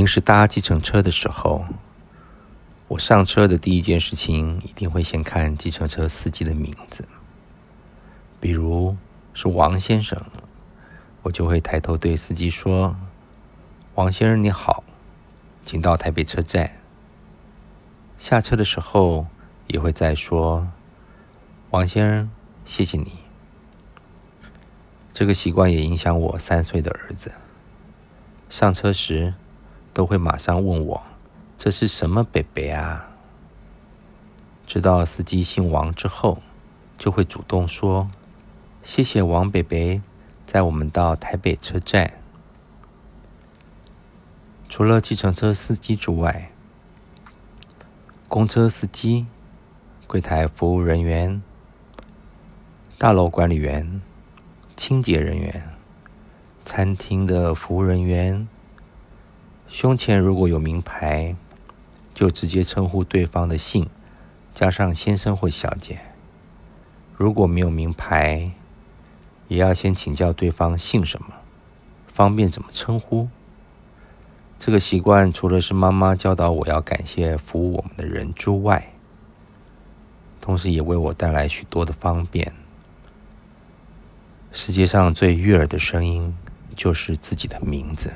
平时搭计程车的时候，我上车的第一件事情一定会先看计程车司机的名字，比如是王先生，我就会抬头对司机说：“王先生你好，请到台北车站。”下车的时候也会再说：“王先生，谢谢你。”这个习惯也影响我三岁的儿子，上车时，都会马上问我：“这是什么北北啊？”知道司机姓王之后，就会主动说：“谢谢王北北载我们到台北车站。”除了计程车司机之外，公车司机、柜台服务人员、大楼管理员、清洁人员、餐厅的服务人员。胸前如果有名牌，就直接称呼对方的姓，加上先生或小姐。如果没有名牌，也要先请教对方姓什么，方便怎么称呼。这个习惯除了是妈妈教导我要感谢服务我们的人之外，同时也为我带来许多的方便。世界上最悦耳的声音，就是自己的名字。